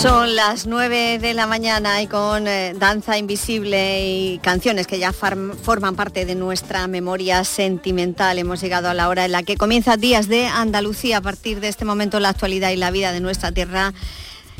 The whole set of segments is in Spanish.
Son las 9 de la mañana y con eh, Danza Invisible y canciones que ya forman parte de nuestra memoria sentimental. Hemos llegado a la hora en la que comienza Días de Andalucía. A partir de este momento la actualidad y la vida de nuestra tierra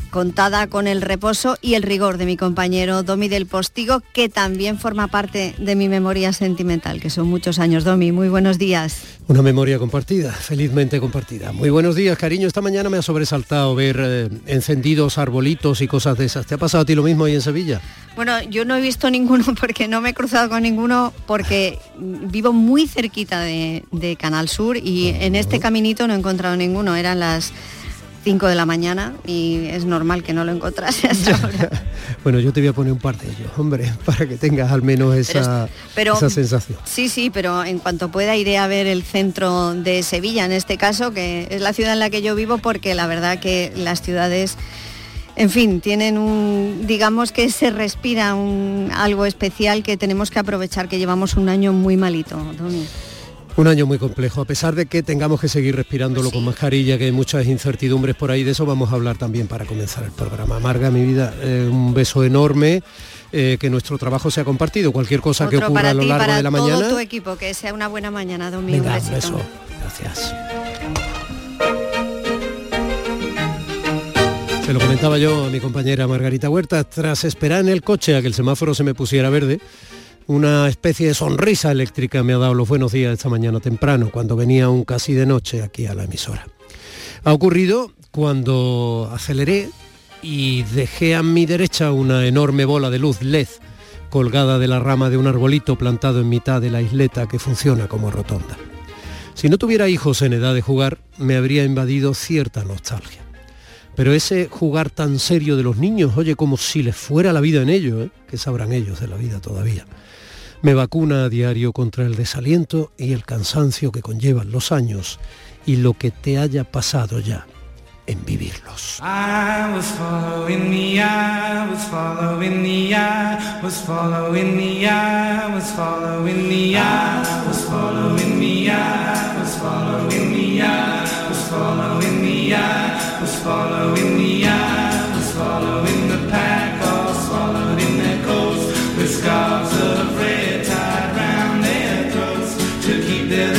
contada con el reposo y el rigor de mi compañero Domi del Postigo, que también forma parte de mi memoria sentimental, que son muchos años. Domi, muy buenos días. Una memoria compartida, felizmente compartida. Muy buenos días, cariño. Esta mañana me ha sobresaltado ver eh, encendidos, arbolitos y cosas de esas. ¿Te ha pasado a ti lo mismo ahí en Sevilla? Bueno, yo no he visto ninguno porque no me he cruzado con ninguno porque vivo muy cerquita de, Canal Sur y en este caminito no he encontrado ninguno. Eran las 5 de la mañana y es normal que no lo encontrase bueno, yo te voy a poner un par de ellos, hombre, para que tengas al menos esa, esa sensación. Sí, sí, pero en cuanto pueda iré a ver el centro de Sevilla, en este caso, que es la ciudad en la que yo vivo, porque la verdad que las ciudades en fin, tienen un, digamos que se respira un, algo especial que tenemos que aprovechar, que llevamos un año muy malito, un año muy complejo, a pesar de que tengamos que seguir respirándolo con mascarilla, que hay muchas incertidumbres por ahí, de eso vamos a hablar también para comenzar el programa. Marga, mi vida, eh, un beso enorme. Eh, que nuestro trabajo sea compartido. Cualquier cosa que ocurra a lo largo de la todo mañana. tu equipo, que sea una buena mañana, Domingo. Venga, un beso. Gracias. Se lo comentaba yo a mi compañera Margarita Huerta, tras esperar en el coche a que el semáforo se me pusiera verde, una especie de sonrisa eléctrica me ha dado los buenos días esta mañana temprano, cuando venía aún casi de noche aquí a la emisora. Ha ocurrido cuando aceleré y dejé a mi derecha una enorme bola de luz LED colgada de la rama de un arbolito plantado en mitad de la isleta que funciona como rotonda. Si no tuviera hijos en edad de jugar, me habría invadido cierta nostalgia. Pero ese jugar tan serio de los niños, oye, como si les fuera la vida en ello, ¿eh? que sabrán ellos de la vida todavía me vacuna a diario contra el desaliento y el cansancio que conllevan los años y lo que te haya pasado ya en vivirlos.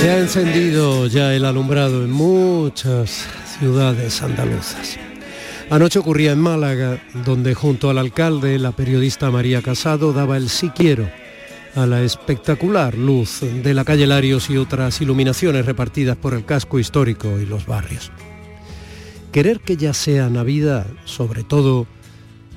Se ha encendido ya el alumbrado en muchas ciudades andaluzas. Anoche ocurría en Málaga, donde junto al alcalde, la periodista María Casado daba el sí quiero a la espectacular luz de la calle Larios y otras iluminaciones repartidas por el casco histórico y los barrios. Querer que ya sea Navidad, sobre todo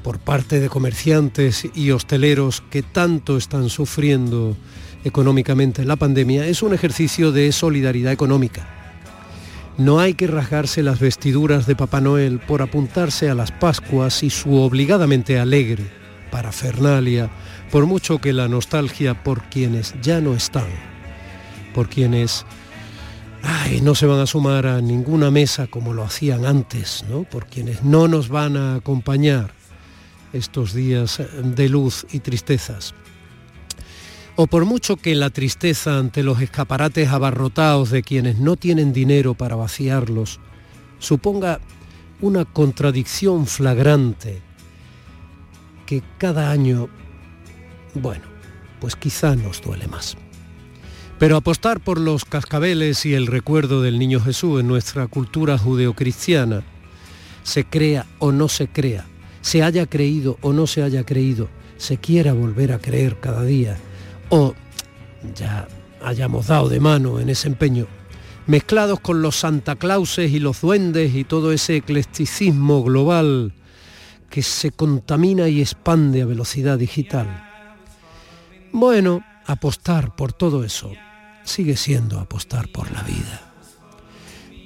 por parte de comerciantes y hosteleros que tanto están sufriendo económicamente la pandemia es un ejercicio de solidaridad económica. No hay que rasgarse las vestiduras de Papá Noel por apuntarse a las Pascuas y su obligadamente alegre parafernalia, por mucho que la nostalgia por quienes ya no están, por quienes no se van a sumar a ninguna mesa como lo hacían antes, ¿no? por quienes no nos van a acompañar estos días de luz y tristezas o por mucho que la tristeza ante los escaparates abarrotados de quienes no tienen dinero para vaciarlos suponga una contradicción flagrante que cada año, bueno, pues quizá nos duele más. Pero apostar por los cascabeles y el recuerdo del niño Jesús en nuestra cultura judeocristiana, se crea o no se crea, se haya creído o no se haya creído, se quiera volver a creer cada día, o ya hayamos dado de mano en ese empeño, mezclados con los Santa Clauses y los duendes y todo ese eclecticismo global que se contamina y expande a velocidad digital. Bueno, apostar por todo eso sigue siendo apostar por la vida.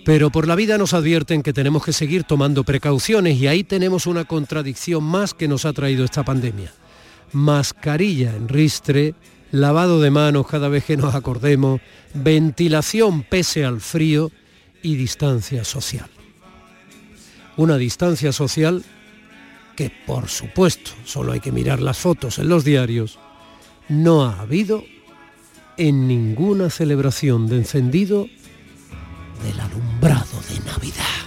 Pero por la vida nos advierten que tenemos que seguir tomando precauciones y ahí tenemos una contradicción más que nos ha traído esta pandemia. Mascarilla en ristre, lavado de manos cada vez que nos acordemos, ventilación pese al frío y distancia social. Una distancia social que, por supuesto, solo hay que mirar las fotos en los diarios, no ha habido en ninguna celebración de encendido del alumbrado de Navidad.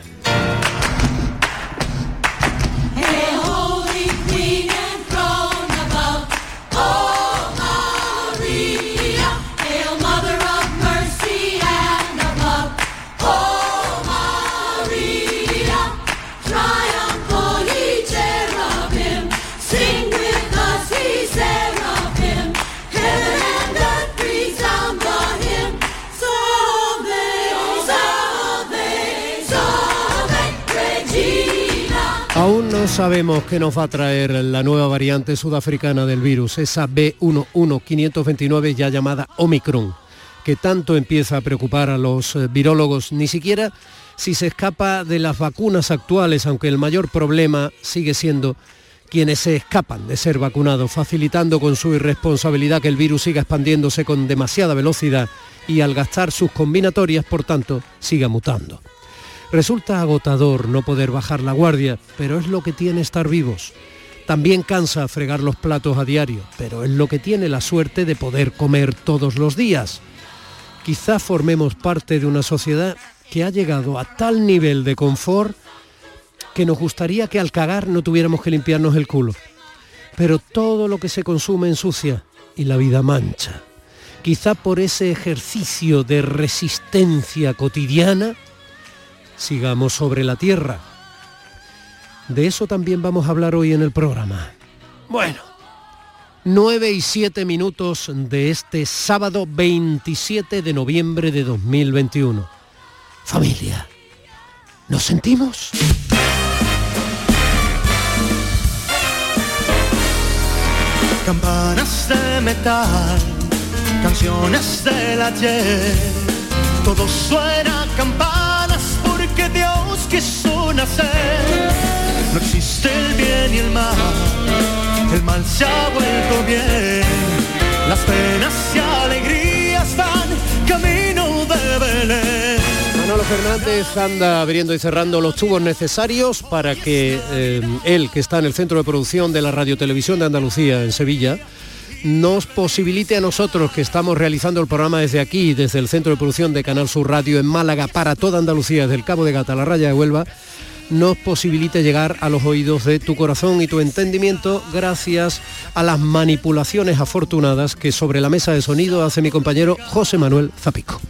Sabemos qué nos va a traer la nueva variante sudafricana del virus, esa B11529 ya llamada Omicron, que tanto empieza a preocupar a los eh, virólogos, ni siquiera si se escapa de las vacunas actuales, aunque el mayor problema sigue siendo quienes se escapan de ser vacunados, facilitando con su irresponsabilidad que el virus siga expandiéndose con demasiada velocidad y al gastar sus combinatorias, por tanto, siga mutando. Resulta agotador no poder bajar la guardia, pero es lo que tiene estar vivos. También cansa fregar los platos a diario, pero es lo que tiene la suerte de poder comer todos los días. Quizá formemos parte de una sociedad que ha llegado a tal nivel de confort que nos gustaría que al cagar no tuviéramos que limpiarnos el culo. Pero todo lo que se consume ensucia y la vida mancha. Quizá por ese ejercicio de resistencia cotidiana sigamos sobre la tierra. De eso también vamos a hablar hoy en el programa. Bueno, 9 y 7 minutos de este sábado 27 de noviembre de 2021. Familia, ¿nos sentimos? Campanas de metal, canciones del ayer, todo suena campana que Dios quiso nacer. No existe el bien y el mal, el mal se ha vuelto bien. Las penas y alegrías van camino de Belén. Manolo Fernández anda abriendo y cerrando los tubos necesarios para que eh, él, que está en el centro de producción de la Radio Televisión de Andalucía en Sevilla, nos posibilite a nosotros que estamos realizando el programa desde aquí, desde el centro de producción de Canal Sur Radio en Málaga para toda Andalucía, desde el Cabo de Gata la raya de Huelva, nos posibilite llegar a los oídos de tu corazón y tu entendimiento gracias a las manipulaciones afortunadas que sobre la mesa de sonido hace mi compañero José Manuel Zapico.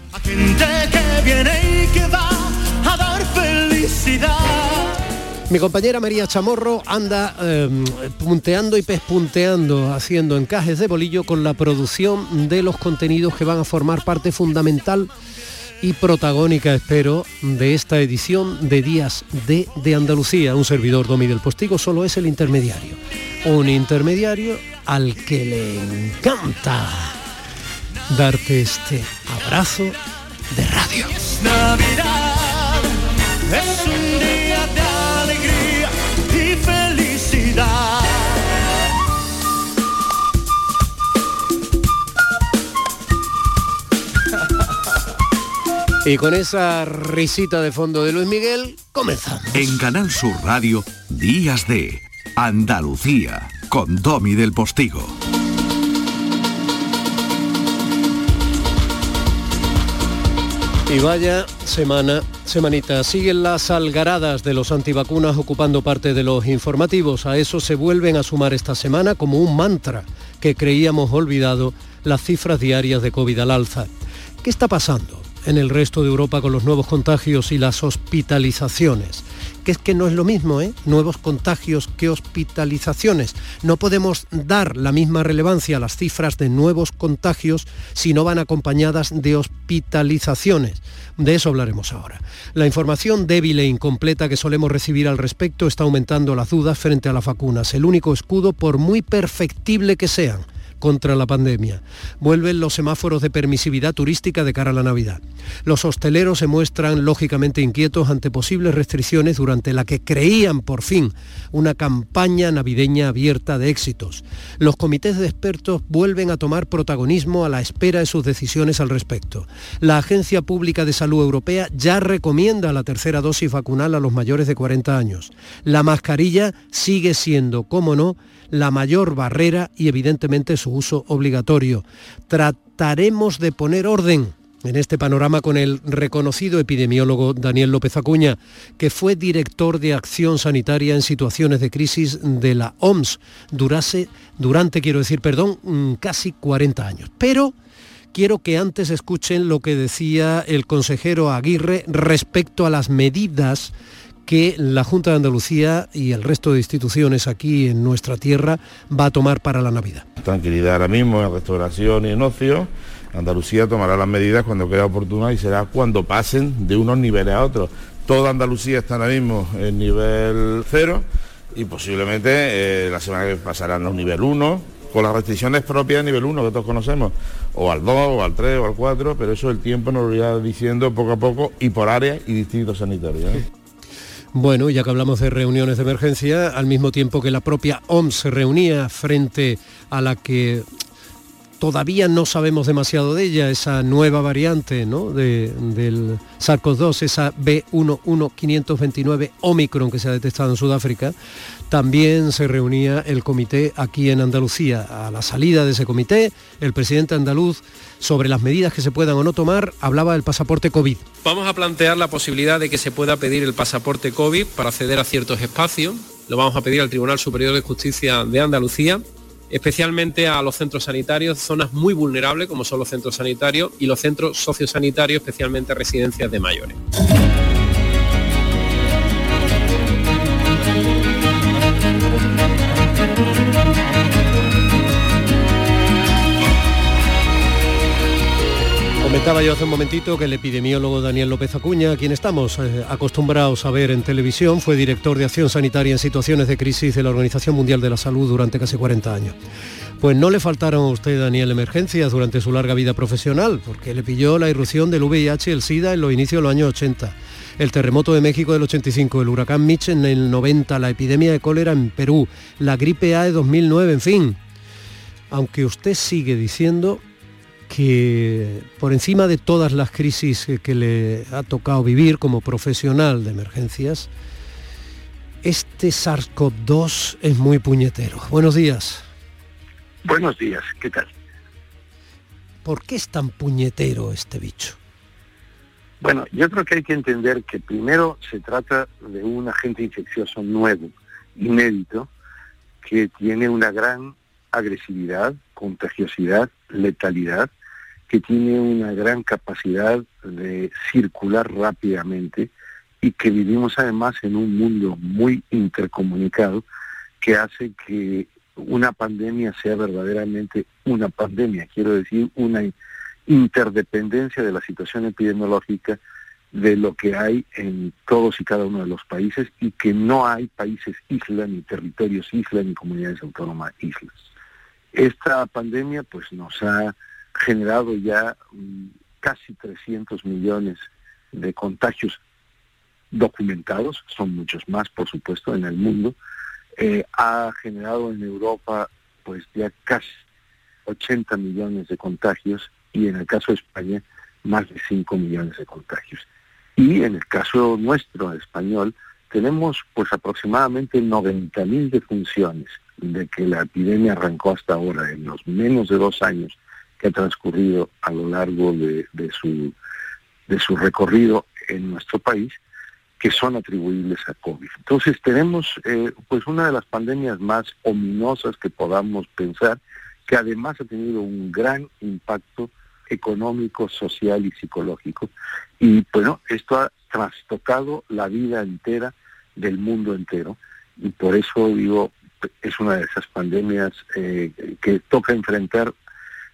Mi compañera María Chamorro anda em, punteando y pespunteando, haciendo encajes de bolillo con la producción de los contenidos que van a formar parte fundamental y protagónica, espero, de esta edición de Días de, de Andalucía. Un servidor Domi del Postigo solo es el intermediario. Un intermediario al que le encanta darte este abrazo de radio. Y con esa risita de fondo de Luis Miguel, comenzamos. En Canal Sur Radio, Días de Andalucía, con Domi del Postigo. Y vaya semana, semanita, siguen las algaradas de los antivacunas ocupando parte de los informativos. A eso se vuelven a sumar esta semana como un mantra que creíamos olvidado las cifras diarias de COVID al alza. ¿Qué está pasando? En el resto de Europa con los nuevos contagios y las hospitalizaciones. Que es que no es lo mismo, ¿eh? Nuevos contagios que hospitalizaciones. No podemos dar la misma relevancia a las cifras de nuevos contagios si no van acompañadas de hospitalizaciones. De eso hablaremos ahora. La información débil e incompleta que solemos recibir al respecto está aumentando las dudas frente a las vacunas. El único escudo, por muy perfectible que sean, contra la pandemia. Vuelven los semáforos de permisividad turística de cara a la Navidad. Los hosteleros se muestran lógicamente inquietos ante posibles restricciones durante la que creían por fin una campaña navideña abierta de éxitos. Los comités de expertos vuelven a tomar protagonismo a la espera de sus decisiones al respecto. La Agencia Pública de Salud Europea ya recomienda la tercera dosis vacunal a los mayores de 40 años. La mascarilla sigue siendo, como no, la mayor barrera y evidentemente su uso obligatorio. Trataremos de poner orden en este panorama con el reconocido epidemiólogo Daniel López Acuña, que fue director de acción sanitaria en situaciones de crisis de la OMS durase, durante, quiero decir, perdón, mm, casi 40 años. Pero quiero que antes escuchen lo que decía el consejero Aguirre respecto a las medidas que la Junta de Andalucía y el resto de instituciones aquí en nuestra tierra va a tomar para la Navidad. Tranquilidad ahora mismo en restauración y en ocio. Andalucía tomará las medidas cuando quede oportuna y será cuando pasen de unos niveles a otros. Toda Andalucía está ahora mismo en nivel cero y posiblemente eh, la semana que pasarán a un nivel 1, con las restricciones propias de nivel 1 que todos conocemos, o al 2, o al 3, o al 4, pero eso el tiempo nos lo irá diciendo poco a poco y por áreas y distritos sanitarios. ¿eh? Bueno, ya que hablamos de reuniones de emergencia, al mismo tiempo que la propia OMS se reunía frente a la que todavía no sabemos demasiado de ella, esa nueva variante ¿no? del SARS-CoV-2, esa B11529 Omicron que se ha detectado en Sudáfrica, también se reunía el comité aquí en Andalucía. A la salida de ese comité, el presidente andaluz, sobre las medidas que se puedan o no tomar, hablaba del pasaporte COVID. Vamos a plantear la posibilidad de que se pueda pedir el pasaporte COVID para acceder a ciertos espacios. Lo vamos a pedir al Tribunal Superior de Justicia de Andalucía especialmente a los centros sanitarios, zonas muy vulnerables como son los centros sanitarios y los centros sociosanitarios, especialmente residencias de mayores. Comentaba yo hace un momentito que el epidemiólogo Daniel López Acuña, a quien estamos eh, acostumbrados a ver en televisión, fue director de acción sanitaria en situaciones de crisis de la Organización Mundial de la Salud durante casi 40 años. Pues no le faltaron a usted, Daniel, emergencias durante su larga vida profesional, porque le pilló la irrupción del VIH y el SIDA en los inicios de los años 80, el terremoto de México del 85, el huracán Mitch en el 90, la epidemia de cólera en Perú, la gripe A de 2009, en fin. Aunque usted sigue diciendo que por encima de todas las crisis que le ha tocado vivir como profesional de emergencias, este SARS-CoV-2 es muy puñetero. Buenos días. Buenos días, ¿qué tal? ¿Por qué es tan puñetero este bicho? Bueno, yo creo que hay que entender que primero se trata de un agente infeccioso nuevo, inédito, que tiene una gran agresividad, contagiosidad, letalidad que tiene una gran capacidad de circular rápidamente y que vivimos además en un mundo muy intercomunicado que hace que una pandemia sea verdaderamente una pandemia, quiero decir, una interdependencia de la situación epidemiológica de lo que hay en todos y cada uno de los países y que no hay países isla, ni territorios isla, ni comunidades autónomas islas. Esta pandemia pues nos ha generado ya mm, casi 300 millones de contagios documentados, son muchos más, por supuesto, en el mundo. Eh, ha generado en Europa pues ya casi 80 millones de contagios y en el caso de España más de 5 millones de contagios. Y en el caso nuestro, español, tenemos pues aproximadamente 90 mil defunciones de que la epidemia arrancó hasta ahora, en los menos de dos años que ha transcurrido a lo largo de, su, recorrido en nuestro país que son atribuibles a COVID. Entonces tenemos eh, pues una de las pandemias más ominosas que podamos pensar, que además ha tenido un gran impacto económico, social y psicológico. Y bueno, esto ha trastocado la vida entera del mundo entero. Y por eso digo, es una de esas pandemias eh, que toca enfrentar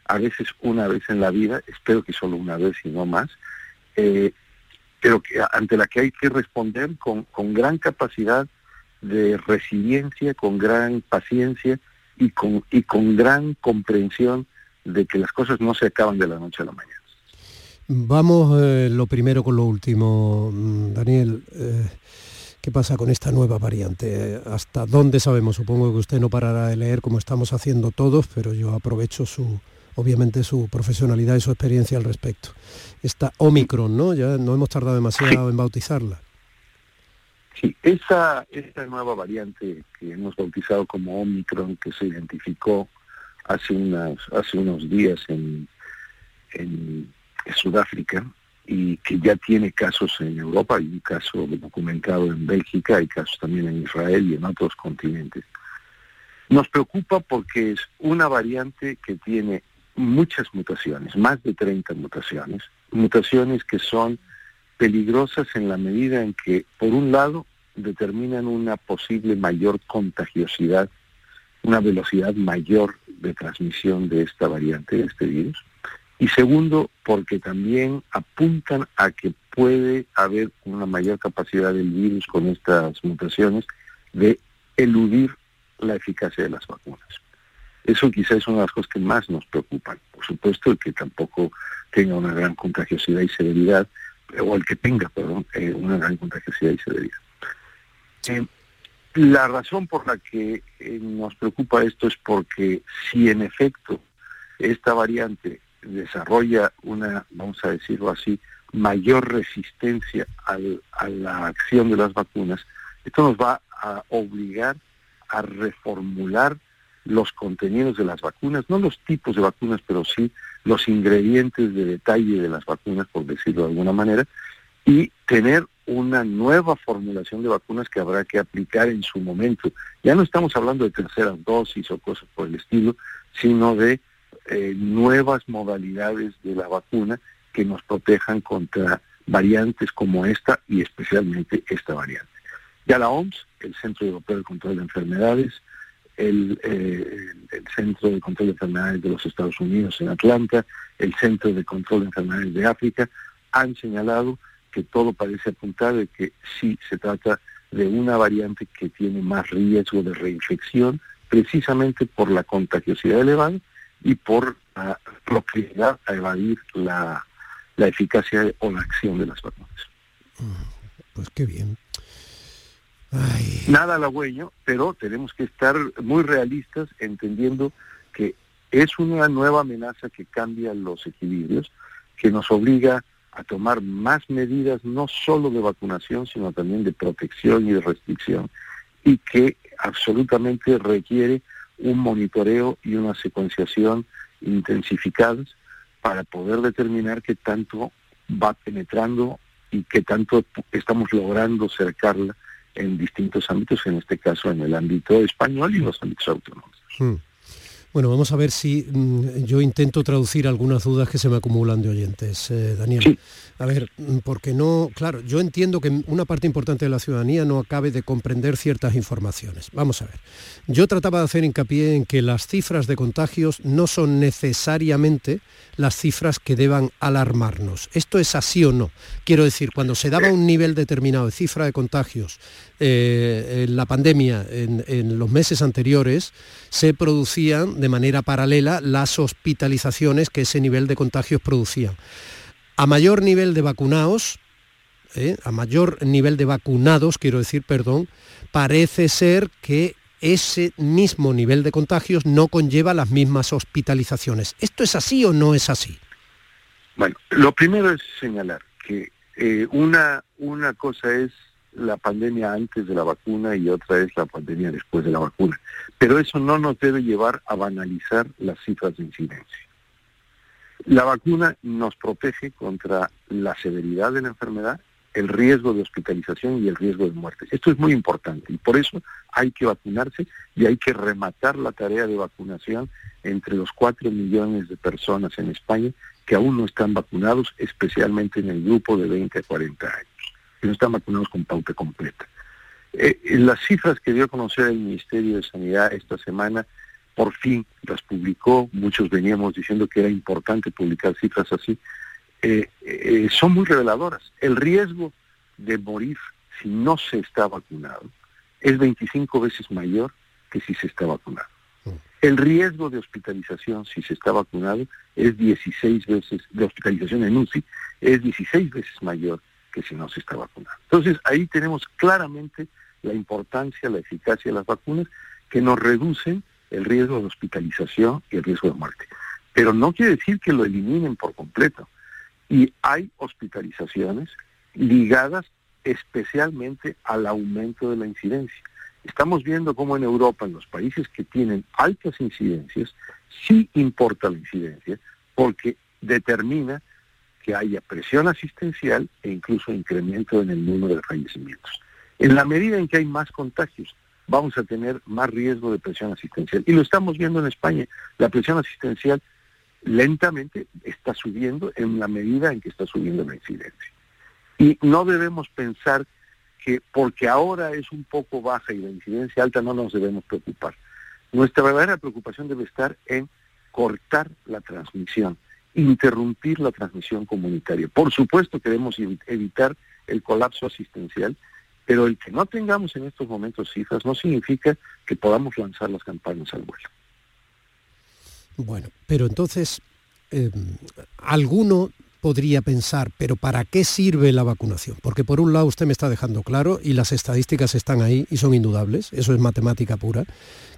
a veces una vez en la vida, espero que solo una vez y no más, eh, pero que ante la que hay que responder con, con gran capacidad de resiliencia, con gran paciencia y con, y con gran comprensión de que las cosas no se acaban de la noche a la mañana. Vamos eh, lo primero con lo último, mm, Daniel. Eh, ¿Qué pasa con esta nueva variante? ¿Hasta dónde sabemos? Supongo que usted no parará de leer como estamos haciendo todos, pero yo aprovecho su, obviamente su profesionalidad y su experiencia al respecto. Esta Omicron, ¿no? Ya no hemos tardado demasiado en bautizarla. Sí, esa, esta nueva variante que hemos bautizado como Omicron, que se identificó hace, unas, hace unos días en, en Sudáfrica y que ya tiene casos en Europa, hay un caso documentado en Bélgica, hay casos también en Israel y en otros continentes. Nos preocupa porque es una variante que tiene muchas mutaciones, más de 30 mutaciones, mutaciones que son peligrosas en la medida en que, por un lado, determinan una posible mayor contagiosidad, una velocidad mayor de transmisión de esta variante, de este virus, y segundo, porque también apuntan a que puede haber una mayor capacidad del virus con estas mutaciones de eludir la eficacia de las vacunas. Eso quizás es una de las cosas que más nos preocupan. Por supuesto, el que tampoco tenga una gran contagiosidad y severidad, o el que tenga, perdón, eh, una gran contagiosidad y severidad. Eh, la razón por la que eh, nos preocupa esto es porque si en efecto esta variante desarrolla una, vamos a decirlo así, mayor resistencia a la acción de las vacunas, esto nos va a obligar a reformular los contenidos de las vacunas, no los tipos de vacunas, pero sí los ingredientes de detalle de las vacunas, por decirlo de alguna manera, y tener una nueva formulación de vacunas que habrá que aplicar en su momento. Ya no estamos hablando de terceras dosis o cosas por el estilo, sino de eh, nuevas modalidades de la vacuna que nos protejan contra variantes como esta y especialmente esta variante. Ya la OMS, el Centro Europeo de Control de Enfermedades, el, eh, el, Centro de Control de Enfermedades de los Estados Unidos en Atlanta, el Centro de Control de Enfermedades de África, han señalado que todo parece apuntar de que sí se trata de una variante que tiene más riesgo de reinfección, precisamente por la contagiosidad elevada y por la proclividad a evadir la, la eficacia o la acción de las vacunas. Pues qué bien. Nada halagüeño, pero tenemos que estar muy realistas entendiendo que es una nueva amenaza que cambia los equilibrios, que nos obliga a tomar más medidas no solo de vacunación, sino también de protección y de restricción, y que absolutamente requiere un monitoreo y una secuenciación intensificadas para poder determinar qué tanto va penetrando y qué tanto estamos logrando cercarla en distintos ámbitos, en este caso en el ámbito español y en los ámbitos autónomos. Hmm. Bueno, vamos a ver si mm, yo intento traducir algunas dudas que se me acumulan de oyentes, eh, Daniel. A ver, mm, porque no, claro, yo entiendo que una parte importante de la ciudadanía no acabe de comprender ciertas informaciones. Vamos a ver. Yo trataba de hacer hincapié en que las cifras de contagios no son necesariamente las cifras que deban alarmarnos. ¿Esto es así o no? Quiero decir, cuando se daba un nivel determinado de cifra de contagios eh, en la pandemia en, los meses anteriores, se producían de manera paralela las hospitalizaciones que ese nivel de contagios producían. A mayor nivel de vacunados, ¿eh? a mayor nivel de vacunados, quiero decir, perdón, parece ser que ese mismo nivel de contagios no conlleva las mismas hospitalizaciones. ¿Esto es así o no es así? Bueno, lo primero es señalar que eh, una, una cosa es la pandemia antes de la vacuna y otra es la pandemia después de la vacuna. Pero eso no nos debe llevar a banalizar las cifras de incidencia. La vacuna nos protege contra la severidad de la enfermedad, el riesgo de hospitalización y el riesgo de muerte. Esto es muy importante y por eso hay que vacunarse y hay que rematar la tarea de vacunación entre los cuatro millones de personas en España que aún no están vacunados, especialmente en el grupo de 20 a 40 años que no están vacunados con pauta completa. Eh, las cifras que dio a conocer el Ministerio de Sanidad esta semana, por fin las publicó, muchos veníamos diciendo que era importante publicar cifras así, eh, eh, son muy reveladoras. El riesgo de morir si no se está vacunado es 25 veces mayor que si se está vacunado. Mm. El riesgo de hospitalización si se está vacunado es 16 veces, de hospitalización en UCI, es 16 veces mayor que si no se está vacunando. Entonces ahí tenemos claramente la importancia, la eficacia de las vacunas que nos reducen el riesgo de hospitalización y el riesgo de muerte. Pero no quiere decir que lo eliminen por completo. Y hay hospitalizaciones ligadas especialmente al aumento de la incidencia. Estamos viendo cómo en Europa, en los países que tienen altas incidencias, sí importa la incidencia porque determina que haya presión asistencial e incluso incremento en el número de fallecimientos. En la medida en que hay más contagios, vamos a tener más riesgo de presión asistencial. Y lo estamos viendo en España. La presión asistencial lentamente está subiendo en la medida en que está subiendo la incidencia. Y no debemos pensar que porque ahora es un poco baja y la incidencia alta no nos debemos preocupar. Nuestra verdadera preocupación debe estar en cortar la transmisión, interrumpir la transmisión comunitaria. Por supuesto queremos evitar el colapso asistencial Pero el que no tengamos en estos momentos cifras no significa que podamos lanzar las campañas al vuelo. Bueno, pero entonces, eh, alguno podría pensar, pero ¿para qué sirve la vacunación? Porque por un lado usted me está dejando claro, y las estadísticas están ahí y son indudables, eso es matemática pura,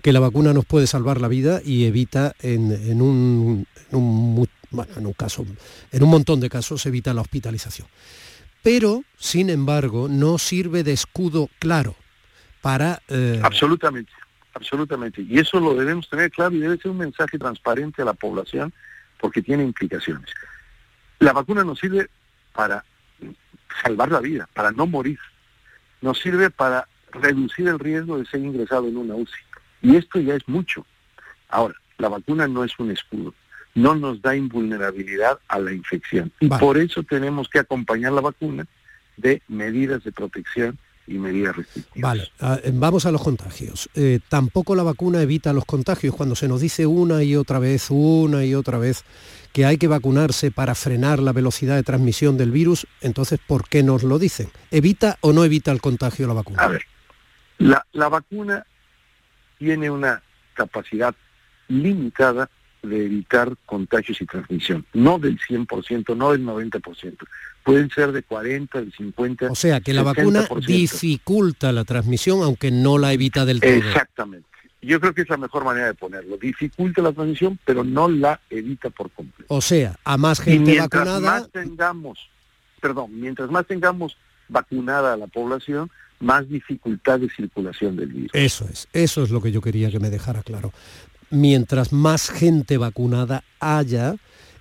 que la vacuna nos puede salvar la vida y evita en, un, en un caso, en un montón de casos evita la hospitalización. Pero, sin embargo, no sirve de escudo claro para... Eh, absolutamente, absolutamente. Y eso lo debemos tener claro y debe ser un mensaje transparente a la población porque tiene implicaciones. La vacuna nos sirve para salvar la vida, para no morir. Nos sirve para reducir el riesgo de ser ingresado en una UCI. Y esto ya es mucho. Ahora, la vacuna no es un escudo, no nos da invulnerabilidad a la infección. Y por eso tenemos que acompañar la vacuna de medidas de protección y medidas restrictivas. Vale, ah, eh, vamos a los contagios. Eh, tampoco la vacuna evita los contagios. Cuando se nos dice una y otra vez, una y otra vez, que hay que vacunarse para frenar la velocidad de transmisión del virus, entonces, ¿por qué nos lo dicen? ¿Evita o no evita el contagio la vacuna? A ver, la, la vacuna tiene una capacidad limitada de evitar contagios y transmisión, no del 100%, no del 90%, pueden ser de 40, de 50. O sea, que la vacuna dificulta la transmisión, aunque no la evita del todo. Exactamente. Yo creo que es la mejor manera de ponerlo. Dificulta la transmisión, pero no la evita por completo. O sea, a más gente mientras vacunada... Más tengamos, perdón, mientras más tengamos vacunada a la población, más dificultad de circulación del virus. Eso es, eso es lo que yo quería que me dejara claro. Mientras más gente vacunada haya,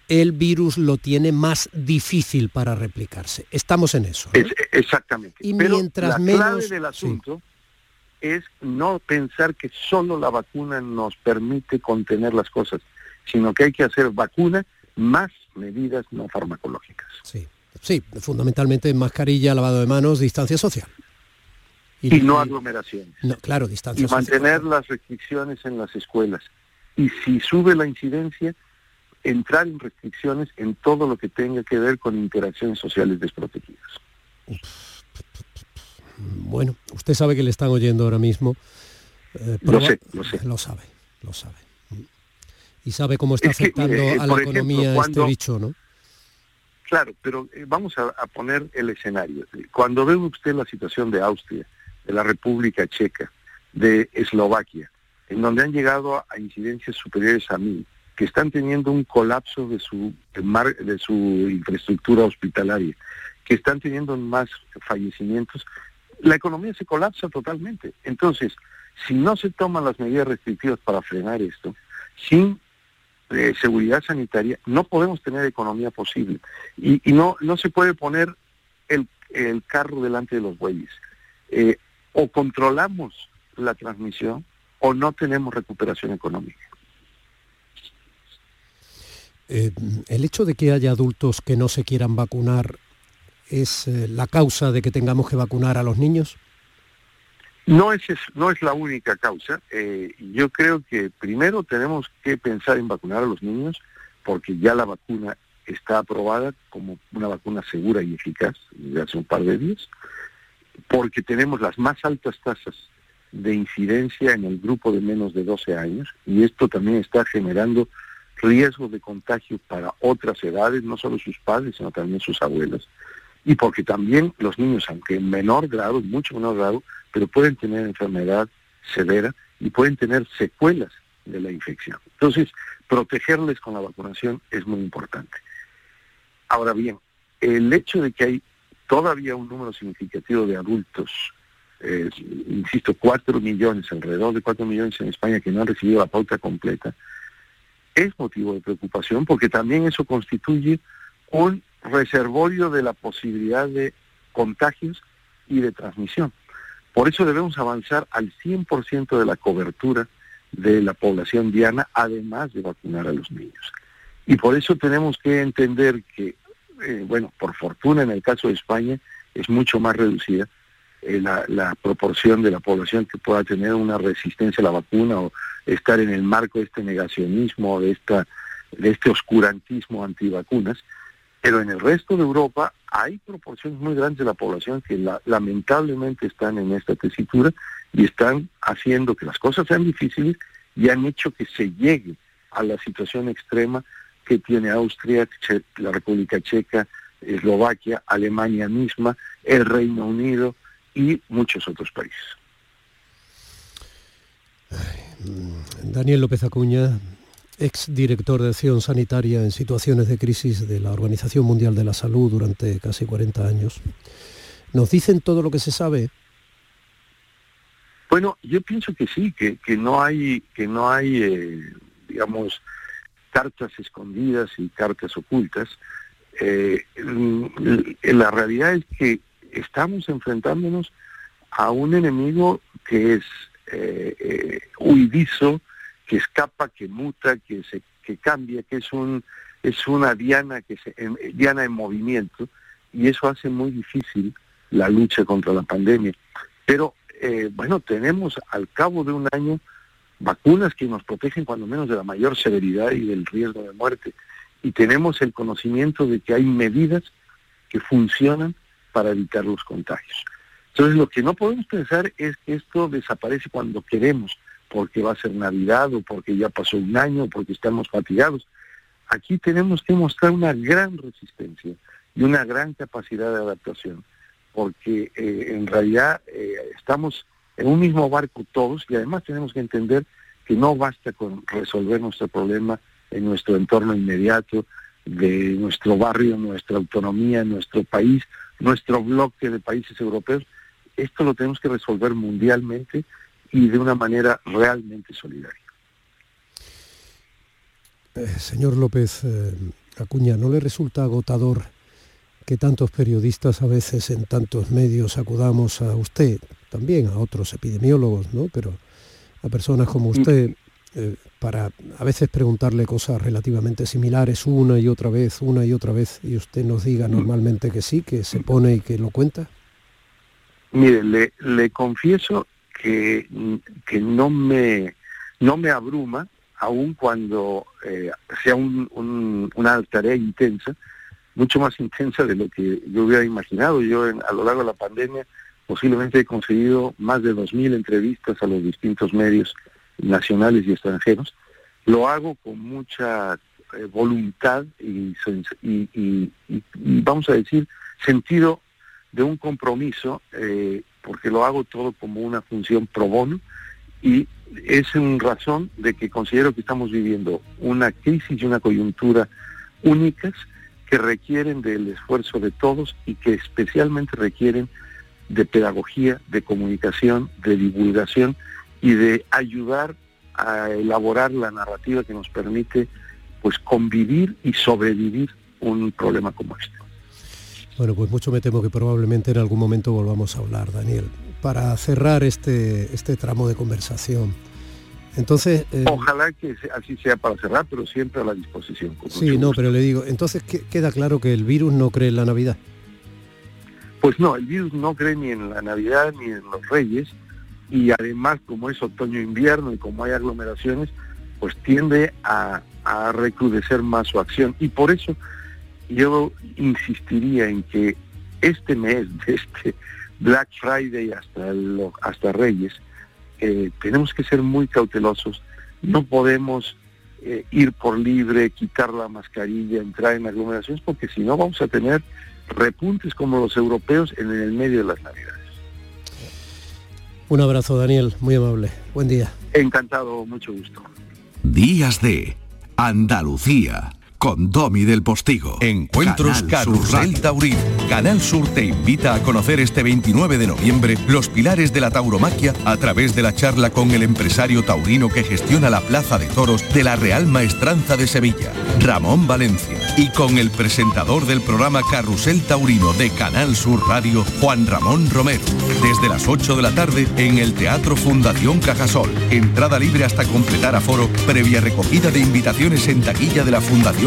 el virus lo tiene más difícil para replicarse. Estamos en eso. exactamente. Y mientras menos... clave del asunto es no pensar que solo la vacuna nos permite contener las cosas, sino que hay que hacer vacuna más medidas no farmacológicas. Sí, sí, fundamentalmente mascarilla, lavado de manos, distancia social. Y, no aglomeraciones. claro, distancia y mantener las restricciones en las escuelas. Y si sube la incidencia, entrar en restricciones en todo lo que tenga que ver con interacciones sociales desprotegidas. Bueno, usted sabe que le están oyendo ahora mismo. Eh, lo sé, lo sé. Lo sabe, lo sabe. Y sabe cómo está afectando a la economía este bicho, ¿no? Claro, pero eh, vamos a, poner el escenario. Cuando ve usted la situación de Austria, de la República Checa, de Eslovaquia, en donde han llegado a, incidencias superiores a mil, que están teniendo un colapso de su, de su infraestructura hospitalaria, que están teniendo más fallecimientos, la economía se colapsa totalmente. Entonces, si no se toman las medidas restrictivas para frenar esto, sin eh, seguridad sanitaria, no podemos tener economía posible. Y, no, no se puede poner el, carro delante de los bueyes. Eh, o controlamos la transmisión o no tenemos recuperación económica. Eh, el hecho de que haya adultos que no se quieran vacunar es eh, la causa de que tengamos que vacunar a los niños? No es, no es la única causa. Eh, yo creo que primero tenemos que pensar en vacunar a los niños porque ya la vacuna está aprobada como una vacuna segura y eficaz desde hace un par de días, porque tenemos las más altas tasas de incidencia en el grupo de menos de 12 años y esto también está generando riesgo de contagio para otras edades, no solo sus padres, sino también sus abuelas y porque también los niños, aunque en menor grado, mucho menor grado, pero pueden tener enfermedad severa y pueden tener secuelas de la infección. Entonces, protegerles con la vacunación es muy importante. Ahora bien, el hecho de que hay todavía un número significativo de adultos, eh, insisto, cuatro millones, alrededor de cuatro millones en España que no han recibido la pauta completa, es motivo de preocupación porque también eso constituye un reservorio de la posibilidad de contagios y de transmisión. Por eso debemos avanzar al 100% de la cobertura de la población diana, además de vacunar a los niños. Y por eso tenemos que entender que, eh, bueno, por fortuna en el caso de España es mucho más reducida eh, la, proporción de la población que pueda tener una resistencia a la vacuna o estar en el marco de este negacionismo, de, esta, de este oscurantismo antivacunas, Pero en el resto de Europa hay proporciones muy grandes de la población que lamentablemente están en esta tesitura y están haciendo que las cosas sean difíciles y han hecho que se llegue a la situación extrema que tiene Austria, la República Checa, Eslovaquia, Alemania misma, el Reino Unido y muchos otros países. Daniel López Acuña, ex director de acción sanitaria en situaciones de crisis de la Organización Mundial de la Salud durante casi 40 años. ¿Nos dicen todo lo que se sabe? Bueno, yo pienso que sí, que, no hay, que no hay eh, digamos, cartas escondidas y cartas ocultas. Eh, la realidad es que estamos enfrentándonos a un enemigo que es eh, eh, huidizo, que escapa, que muta, que se que cambia, que es un es una diana que se diana en movimiento y eso hace muy difícil la lucha contra la pandemia. Pero eh, bueno, tenemos al cabo de un año vacunas que nos protegen cuando menos de la mayor severidad y del riesgo de muerte. Y tenemos el conocimiento de que hay medidas que funcionan para evitar los contagios. Entonces lo que no podemos pensar es que esto desaparece cuando queremos, porque va a ser Navidad o porque ya pasó un año o porque estamos fatigados. Aquí tenemos que mostrar una gran resistencia y una gran capacidad de adaptación, porque eh, en realidad eh, estamos en un mismo barco todos y además tenemos que entender que no basta con resolver nuestro problema en nuestro entorno inmediato, de nuestro barrio, nuestra autonomía, nuestro país, nuestro bloque de países europeos, esto lo tenemos que resolver mundialmente y de una manera realmente solidaria. Eh, señor López eh, Acuña, ¿no le resulta agotador que tantos periodistas a veces en tantos medios acudamos a usted, también a otros epidemiólogos, ¿no? pero a personas como usted, eh, para a veces preguntarle cosas relativamente similares una y otra vez, una y otra vez, y usted nos diga normalmente que sí, que se pone y que lo cuenta? Mire, le, le confieso que, que no, me, no me abruma, aun cuando eh, sea un, una tarea intensa, mucho más intensa de lo que yo hubiera imaginado. Yo a lo largo de la pandemia posiblemente he conseguido más de 2.000 entrevistas a los distintos medios nacionales y extranjeros. Lo hago con mucha eh, voluntad y, vamos a decir, sentido de un compromiso, eh, porque lo hago todo como una función pro bono y es en razón de que considero que estamos viviendo una crisis y una coyuntura únicas que requieren del esfuerzo de todos y que especialmente requieren de pedagogía, de comunicación, de divulgación y de ayudar a elaborar la narrativa que nos permite pues convivir y sobrevivir un problema como este. Bueno, pues mucho me temo que probablemente en algún momento volvamos a hablar, Daniel. Para cerrar este, este tramo de conversación, entonces... Eh, Ojalá que así sea para cerrar, pero siempre a la disposición. Sí, no, pero le digo, entonces queda claro que el virus no cree en la Navidad. Pues no, el virus no cree ni en la Navidad ni en los Reyes y además como es otoño-invierno y como hay aglomeraciones, pues tiende a, a recrudecer más su acción y por eso yo insistiría en que este mes, de este Black Friday hasta, hasta Reyes, eh, tenemos que ser muy cautelosos. No podemos eh, ir por libre, quitar la mascarilla, entrar en aglomeraciones, porque si no vamos a tener repuntes como los europeos en el medio de las Navidades. Un abrazo, Daniel, muy amable. Buen día. Encantado, mucho gusto. Días de Andalucía con Domi del Postigo. Encuentros Carrusel Taurino. Canal Sur te invita a conocer este 29 de noviembre los pilares de la tauromaquia a través de la charla con el empresario taurino que gestiona la Plaza de Toros de la Real Maestranza de Sevilla, Ramón Valencia, y con el presentador del programa Carrusel Taurino de Canal Sur Radio, Juan Ramón Romero, desde las 8 de la tarde en el Teatro Fundación Cajasol. Entrada libre hasta completar aforo, previa recogida de invitaciones en taquilla de la Fundación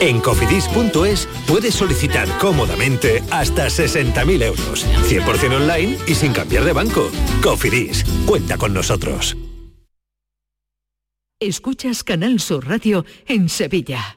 En cofidis.es puedes solicitar cómodamente hasta 60.000 euros, 100% online y sin cambiar de banco. Cofidis, cuenta con nosotros. Escuchas Canal Sur Radio en Sevilla.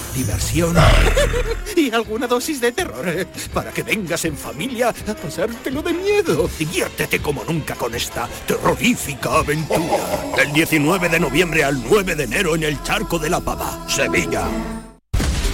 diversión y alguna dosis de terror. eh, Para que vengas en familia a pasártelo de miedo. Diviértete como nunca con esta terrorífica aventura. Del 19 de noviembre al 9 de enero en el Charco de la Pava, Sevilla.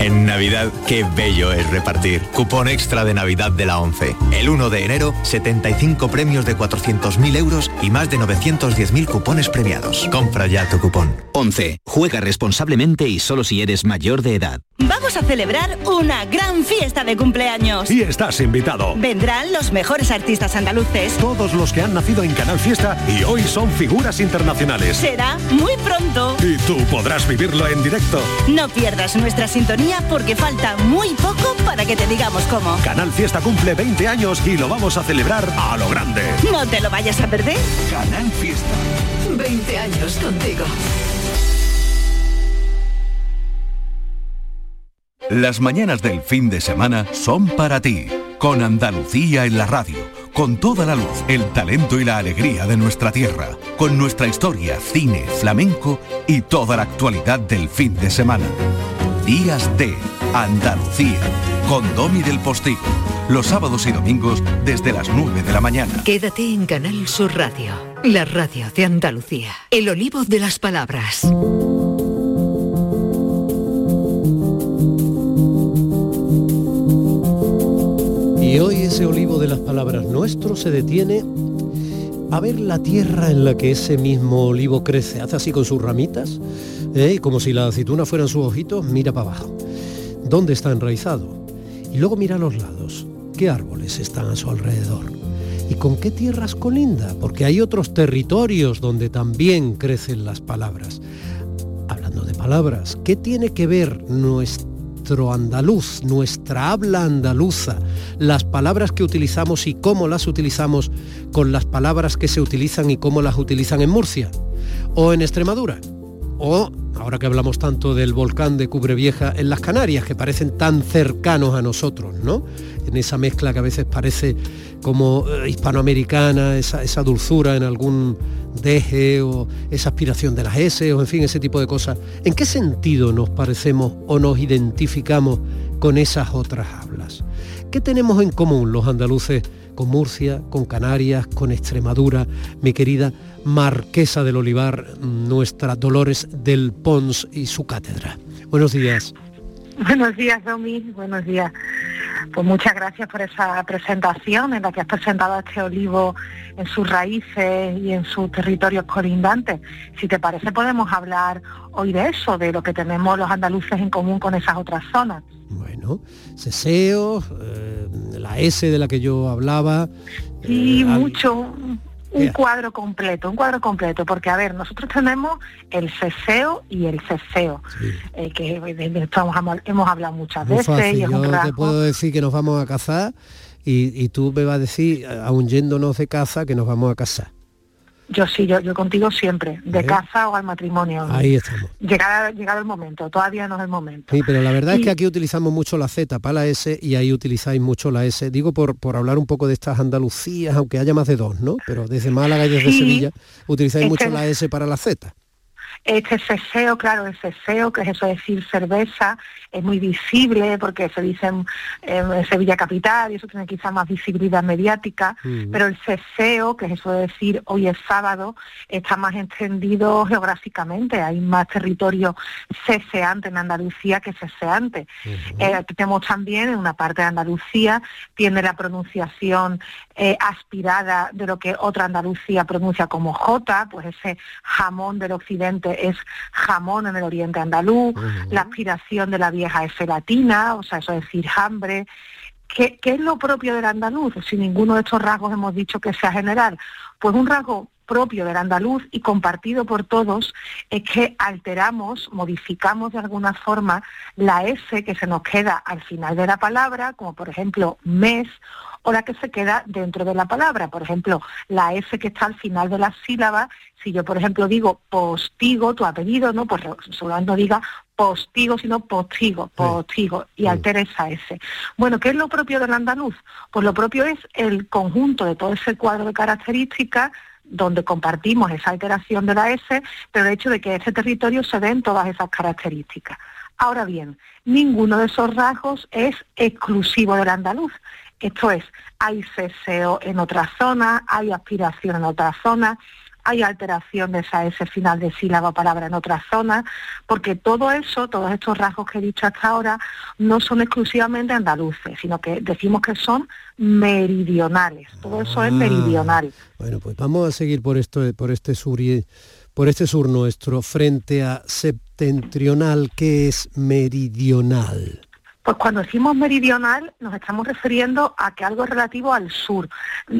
En Navidad, qué bello es repartir. Cupón extra de Navidad de la 11. El 1 de enero, 75 premios de 400.000 euros y más de 910.000 cupones premiados. Compra ya tu cupón. 11. Juega responsablemente y solo si eres mayor de edad. Vamos a celebrar una gran fiesta de cumpleaños. Y estás invitado. Vendrán los mejores artistas andaluces. Todos los que han nacido en Canal Fiesta y hoy son figuras internacionales. Será muy pronto. Y tú podrás vivirlo en directo. No pierdas nuestra sintonía porque falta muy poco para que te digamos cómo. Canal Fiesta cumple 20 años y lo vamos a celebrar a lo grande. No te lo vayas a perder. Canal Fiesta. 20 años contigo. Las mañanas del fin de semana son para ti, con Andalucía en la radio, con toda la luz, el talento y la alegría de nuestra tierra, con nuestra historia, cine, flamenco y toda la actualidad del fin de semana. Días de Andalucía, con Domi del Postigo, los sábados y domingos desde las 9 de la mañana. Quédate en Canal Sur Radio, la radio de Andalucía. El olivo de las palabras. Y hoy ese olivo de las palabras nuestro se detiene a ver la tierra en la que ese mismo olivo crece. Hace así con sus ramitas, ¿eh? como si la aceituna fueran sus ojitos, mira para abajo. ¿Dónde está enraizado? Y luego mira a los lados. ¿Qué árboles están a su alrededor? ¿Y con qué tierras colinda? Porque hay otros territorios donde también crecen las palabras. Hablando de palabras, ¿qué tiene que ver nuestro andaluz, nuestra habla andaluza, las palabras que utilizamos y cómo las utilizamos con las palabras que se utilizan y cómo las utilizan en Murcia o en Extremadura o, ahora que hablamos tanto del volcán de Cubrevieja, en las Canarias, que parecen tan cercanos a nosotros, ¿no? En esa mezcla que a veces parece como eh, hispanoamericana, esa, esa dulzura en algún deje o esa aspiración de las S o en fin, ese tipo de cosas. ¿En qué sentido nos parecemos o nos identificamos con esas otras hablas? ¿Qué tenemos en común los andaluces con Murcia, con Canarias, con Extremadura, mi querida Marquesa del Olivar, nuestra Dolores del Pons y su cátedra. Buenos días. Buenos días, Domi. Buenos días. Pues muchas gracias por esa presentación en la que has presentado a este olivo en sus raíces y en sus territorios colindantes. Si te parece, podemos hablar hoy de eso, de lo que tenemos los andaluces en común con esas otras zonas. Bueno, Ceseo, eh, la S de la que yo hablaba. Sí, eh, mucho, un cuadro completo, un cuadro completo, porque a ver, nosotros tenemos el ceseo y el ceseo, eh, que hemos, hablado muchas veces. y yo te puedo decir que nos vamos a cazar y, y, tú me vas a decir, aun yéndonos de caza, que nos vamos a casar. Yo sí, yo, yo contigo siempre, de casa o al matrimonio. Ahí estamos. Llegado, llegado el momento, todavía no es el momento. Sí, pero la verdad es que aquí utilizamos mucho la Z para la S y ahí utilizáis mucho la S. Digo por, por hablar un poco de estas Andalucías, aunque haya más de dos, ¿no? Pero desde Málaga y desde Sevilla utilizáis mucho la S para la Z. Este ceseo, claro, el ceseo, que es eso decir cerveza, es muy visible porque se dice en, Sevilla Capital y eso tiene quizá más visibilidad mediática, pero el ceseo, que es eso de decir hoy es sábado, está más extendido geográficamente, hay más territorio ceseante en Andalucía que ceseante. Eh, tenemos también en una parte de Andalucía, tiene la pronunciación eh, aspirada de lo que otra Andalucía pronuncia como J, pues ese jamón del occidente es jamón en el oriente andaluz, la aspiración de la vieja F latina, o sea, eso es decir, hambre. ¿Qué, ¿Qué es lo propio del andaluz? Si ninguno de estos rasgos hemos dicho que sea general. Pues un rasgo propio del andaluz y compartido por todos es que alteramos, modificamos de alguna forma la S que se nos queda al final de la palabra, como por ejemplo mes o la que se queda dentro de la palabra. Por ejemplo, la S que está al final de la sílaba, si yo, por ejemplo, digo postigo, tu apellido, ¿no? Pues solo no diga postigo, sino postigo, postigo, y altera esa S. Bueno, ¿qué es lo propio del andaluz? Pues lo propio es el conjunto de todo ese cuadro de características donde compartimos esa alteración de la S, pero el hecho de que ese territorio se den todas esas características. Ahora bien, ninguno de esos rasgos es exclusivo del andaluz. Esto es, hay ceseo en otra zona, hay aspiración en otra zona, hay alteración de esa S final de sílaba palabra en otra zona, porque todo eso, todos estos rasgos que he dicho hasta ahora, no son exclusivamente andaluces, sino que decimos que son meridionales. Todo eso es ah. meridional. Bueno, pues vamos a seguir por esto, por este sur por este sur nuestro, frente a septentrional, que es meridional. Pues cuando decimos meridional nos estamos refiriendo a que algo es relativo al sur.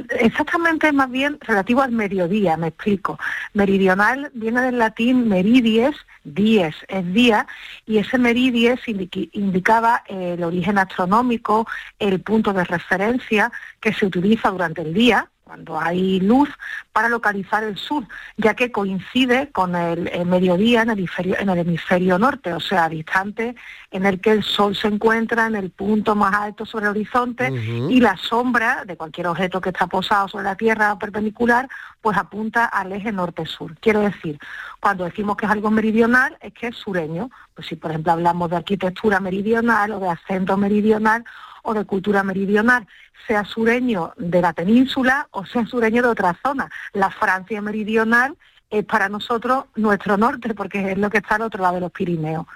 Exactamente más bien relativo al mediodía, me explico. Meridional viene del latín meridies, dies es día, y ese meridies indicaba el origen astronómico, el punto de referencia que se utiliza durante el día, cuando hay luz, para localizar el sur, ya que coincide con el, mediodía en el, hemisferio, en el hemisferio norte, o sea, distante en el que el sol se encuentra en el punto más alto sobre el horizonte y la sombra de cualquier objeto que está posado sobre la Tierra perpendicular, pues apunta al eje norte-sur. Quiero decir, cuando decimos que es algo meridional, es que es sureño. Pues si, por ejemplo, hablamos de arquitectura meridional o de acento meridional o de cultura meridional, sea sureño de la península o sea sureño de otra zona. La Francia meridional es para nosotros nuestro norte, porque es lo que está al otro lado de los Pirineos.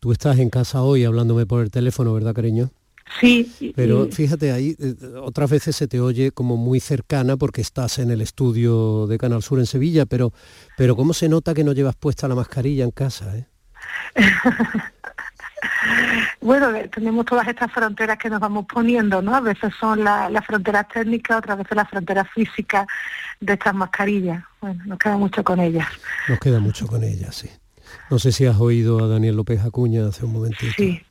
Tú estás en casa hoy hablándome por el teléfono, ¿verdad, cariño? Sí. Pero fíjate, ahí eh, otras veces se te oye como muy cercana porque estás en el estudio de Canal Sur en Sevilla, pero, pero ¿cómo se nota que no llevas puesta la mascarilla en casa? Eh? Bueno, tenemos todas estas fronteras que nos vamos poniendo, ¿no? A veces son las fronteras técnicas, otras veces las fronteras físicas de estas mascarillas. Bueno, nos queda mucho con ellas. Nos queda mucho con ellas, sí. No sé si has oído a Daniel López Acuña hace un momentito. Sí.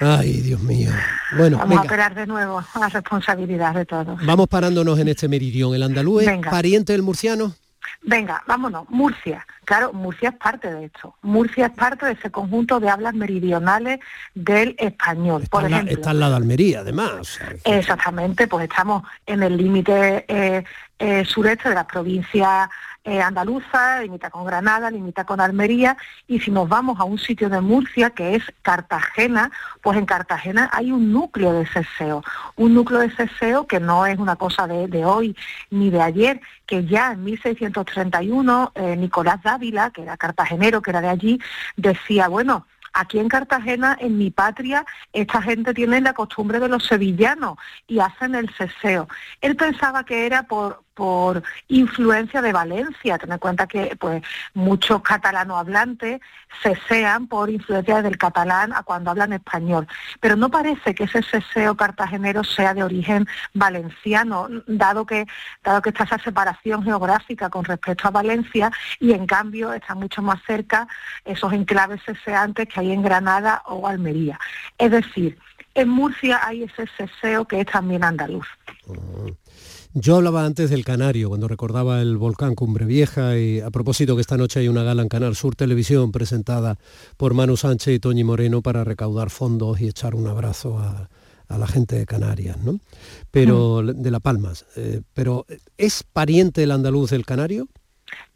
Ay, Dios mío. Bueno, Vamos a operar de nuevo a la responsabilidad de todos. Vamos parándonos en este meridión. ¿El andaluz es pariente del murciano? Venga, vámonos. Murcia. Claro, Murcia es parte de esto. Murcia es parte de ese conjunto de hablas meridionales del español. Está, por ejemplo, está al lado de Almería, además. Exactamente, pues estamos en el límite eh, eh, sureste de las provincias eh, andaluza, limita con Granada, limita con Almería, y si nos vamos a un sitio de Murcia que es Cartagena, pues en Cartagena hay un núcleo de ceseo, un núcleo de ceseo que no es una cosa de, hoy ni de ayer, que ya en 1631 eh, Nicolás Dávila, que era cartagenero, que era de allí, decía, bueno, Aquí en Cartagena, en mi patria, esta gente tiene la costumbre de los sevillanos y hacen el ceseo. Él pensaba que era por, por influencia de Valencia. Ten en cuenta que pues, muchos catalano hablantes cesean por influencia del catalán a cuando hablan español. Pero no parece que ese ceseo cartagenero sea de origen valenciano, dado que, dado que está esa separación geográfica con respecto a Valencia y en cambio está mucho más cerca esos enclaves ceseantes que hay en Granada o Almería. Es decir, en Murcia hay ese ceseo que es también andaluz. Yo hablaba antes del Canario, cuando recordaba el volcán Cumbre Vieja, y a propósito que esta noche hay una gala en Canal Sur Televisión presentada por Manu Sánchez y Toñi Moreno para recaudar fondos y echar un abrazo a, la gente de Canarias, ¿no? Pero mm. de La Palmas. Eh, pero, ¿es pariente el andaluz del Canario?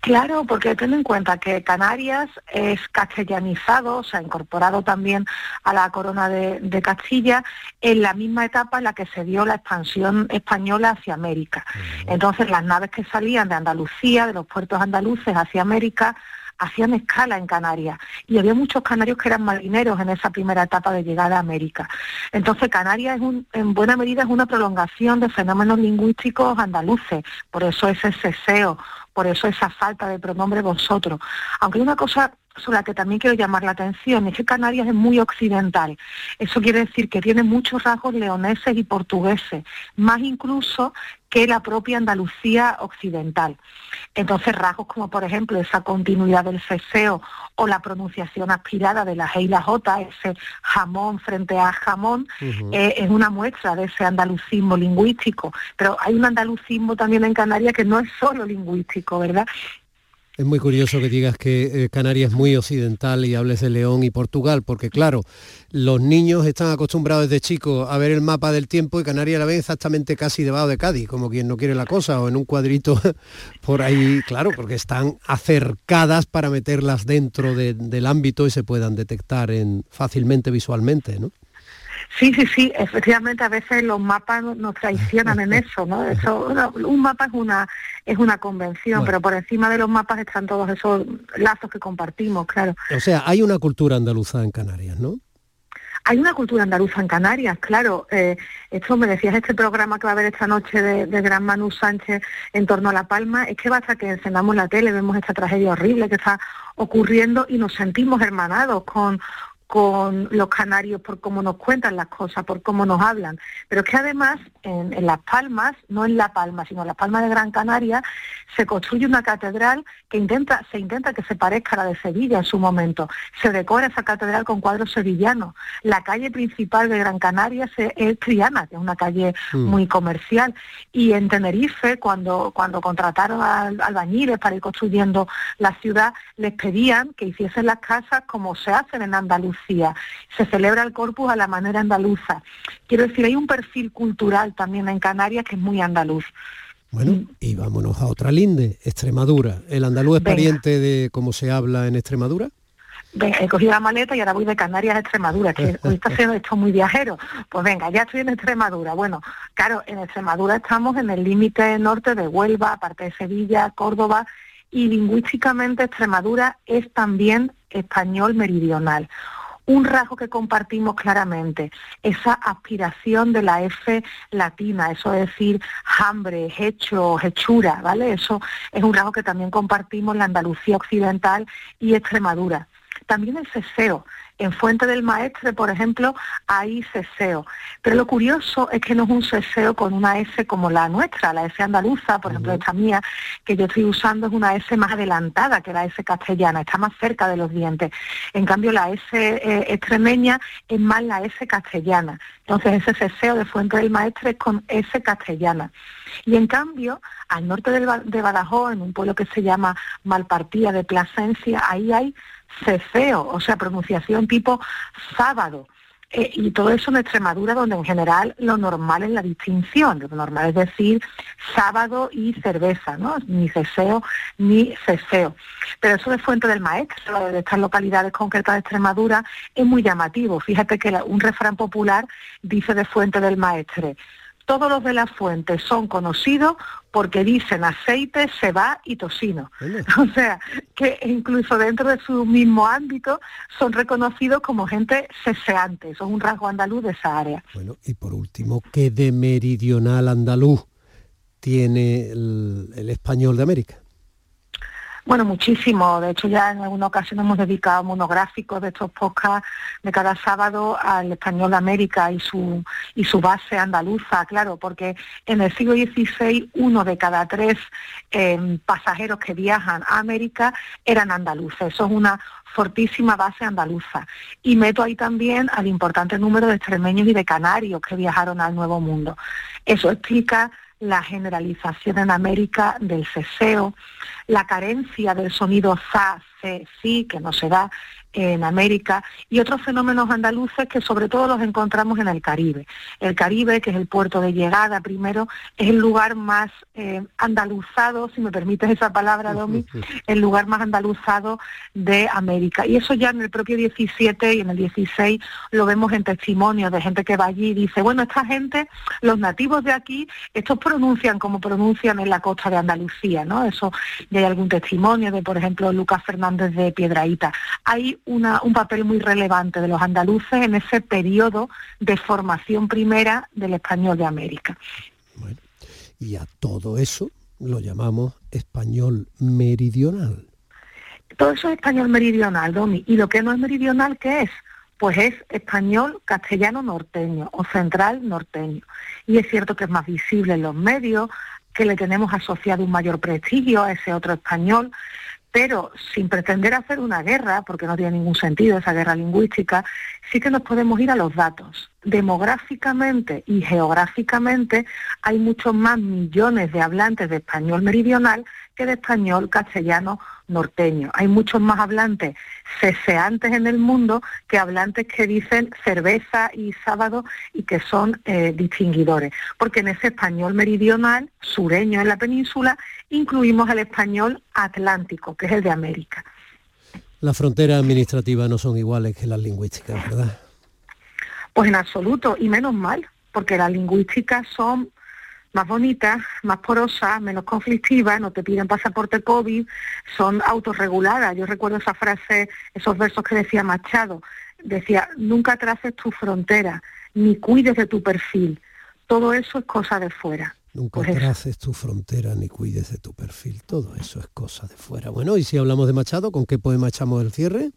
Claro, porque ten en cuenta que Canarias es castellanizado, se ha incorporado también a la corona de, Castilla en la misma etapa en la que se dio la expansión española hacia América. Entonces las naves que salían de Andalucía, de los puertos andaluces hacia América, hacían escala en Canarias y había muchos canarios que eran marineros en esa primera etapa de llegada a América. Entonces Canarias es en buena medida es una prolongación de fenómenos lingüísticos andaluces, por eso ese ceseo, por eso esa falta de pronombre vosotros. Aunque hay una cosa sobre la que también quiero llamar la atención, es que Canarias es muy occidental. Eso quiere decir que tiene muchos rasgos leoneses y portugueses, más incluso que la propia Andalucía occidental. Entonces rasgos como por ejemplo esa continuidad del ceseo o la pronunciación aspirada de la G y la J, ese jamón frente a jamón, eh, es una muestra de ese andalucismo lingüístico. Pero hay un andalucismo también en Canarias que no es solo lingüístico, ¿verdad? Es muy curioso que digas que eh, Canarias es muy occidental y hables de León y Portugal, porque claro, los niños están acostumbrados desde chicos a ver el mapa del tiempo y Canarias la ven exactamente casi debajo de Cádiz, como quien no quiere la cosa, o en un cuadrito por ahí, claro, porque están acercadas para meterlas dentro del ámbito y se puedan detectar en, fácilmente visualmente, ¿no? Sí, sí, sí, efectivamente a veces los mapas nos traicionan en eso, ¿no? Eso, un mapa es una es una convención, pero por encima de los mapas están todos esos lazos que compartimos, claro. O sea, hay una cultura andaluza en Canarias, ¿no? Hay una cultura andaluza en Canarias, claro. Eh, esto me decías, este programa que va a haber esta noche de, de, Gran Manu Sánchez en torno a La Palma, es que basta que encendamos la tele, vemos esta tragedia horrible que está ocurriendo y nos sentimos hermanados con, con los canarios por cómo nos cuentan las cosas, por cómo nos hablan. Pero es que además en, Las Palmas, no en La Palma, sino en Las Palmas de Gran Canaria, se construye una catedral que intenta, se intenta que se parezca a la de Sevilla en su momento. Se decora esa catedral con cuadros sevillanos. La calle principal de Gran Canaria es Triana, que es una calle mm. muy comercial. Y en Tenerife, cuando, cuando contrataron al, albañiles para ir construyendo la ciudad, les pedían que hiciesen las casas como se hacen en Andalucía se celebra el corpus a la manera andaluza. Quiero decir, hay un perfil cultural también en Canarias que es muy andaluz. Bueno, y vámonos a otra linde, Extremadura. ¿El andaluz es pariente de cómo se habla en Extremadura? Venga, he cogido la maleta y ahora voy de Canarias a Extremadura, que hoy está haciendo esto muy viajero. Pues venga, ya estoy en Extremadura. Bueno, claro, en Extremadura estamos en el límite norte de Huelva, aparte de Sevilla, Córdoba, y lingüísticamente Extremadura es también español meridional un rasgo que compartimos claramente, esa aspiración de la F latina, eso es decir, hambre, hecho, hechura, ¿vale? Eso es un rasgo que también compartimos la Andalucía occidental y Extremadura. También el ceseo, En Fuente del Maestre, por ejemplo, hay ceseo. Pero lo curioso es que no es un ceseo con una S como la nuestra, la S andaluza, por ejemplo, esta mía, que yo estoy usando es una S más adelantada que la S castellana, está más cerca de los dientes. En cambio, la S eh, extremeña es más la S castellana. Entonces, ese ceseo de Fuente del Maestre es con S castellana. Y en cambio, al norte de Badajoz, en un pueblo que se llama Malpartía de Plasencia, ahí hay cefeo, o sea, pronunciación tipo sábado. Eh, y todo eso en Extremadura, donde en general lo normal es la distinción, lo normal es decir sábado y cerveza, ¿no? Ni ceseo ni ceseo. Pero eso de Fuente del Maestro, de estas localidades concretas de Extremadura, es muy llamativo. Fíjate que un refrán popular dice de Fuente del Maestre, todos los de la fuente son conocidos porque dicen aceite, ceba y tocino. O sea, que incluso dentro de su mismo ámbito son reconocidos como gente ceseante. Eso es un rasgo andaluz de esa área. Bueno, y por último, ¿qué de meridional andaluz tiene el español de América? Bueno, muchísimo. De hecho, ya en alguna ocasión hemos dedicado monográficos de estos podcasts de cada sábado al español de América y su, y su base andaluza, claro, porque en el siglo XVI uno de cada tres em, pasajeros que viajan a América eran andaluces. Eso es una fortísima base andaluza. Y meto ahí también al importante número de extremeños y de canarios que viajaron al Nuevo Mundo. Eso explica la generalización en América del ceseo, la carencia del sonido za, se, sí, que no se da en América, y otros fenómenos andaluces que sobre todo los encontramos en el Caribe. El Caribe, que es el puerto de llegada primero, es el lugar más eh, andaluzado, si me permites esa palabra, Domi, el lugar más andaluzado de América. Y eso ya en el propio 17 y en el 16 lo vemos en testimonios de gente que va allí y dice, bueno, esta gente, los nativos de aquí, estos pronuncian como pronuncian en la costa de Andalucía, ¿no? Eso ya hay algún testimonio de, por ejemplo, Lucas Fernández de Piedraíta. Hay un papel muy relevante de los andaluces en ese periodo de formación primera del español de América. y a todo eso lo llamamos español meridional. Todo eso es español meridional, Domi. ¿Y lo que no es meridional qué es? Pues es español castellano norteño o central norteño. Y es cierto que es más visible en los medios, que le tenemos asociado un mayor prestigio a ese otro español, pero sin pretender hacer una guerra, porque no tiene ningún sentido esa guerra lingüística, sí que nos podemos ir a los datos. Demográficamente y geográficamente hay muchos más millones de hablantes de español meridional que de español castellano norteño. Hay muchos más hablantes ceseantes en el mundo que hablantes que dicen cerveza y sábado y que son eh, distinguidores. Porque en ese español meridional, sureño en la península, incluimos el español atlántico, que es el de América. Las fronteras administrativas no son iguales que las lingüísticas, ¿verdad? Pues en absoluto, y menos mal, porque las lingüísticas son más bonitas, más porosas, menos conflictivas, no te piden pasaporte COVID, son autorreguladas. Yo recuerdo esa frase, esos versos que decía Machado, decía, nunca traces tu frontera, ni cuides de tu perfil, todo eso es cosa de fuera. Nunca traces tu frontera ni cuides de tu perfil, todo eso es cosa de fuera. Bueno, y si hablamos de Machado, ¿con qué poema echamos el cierre?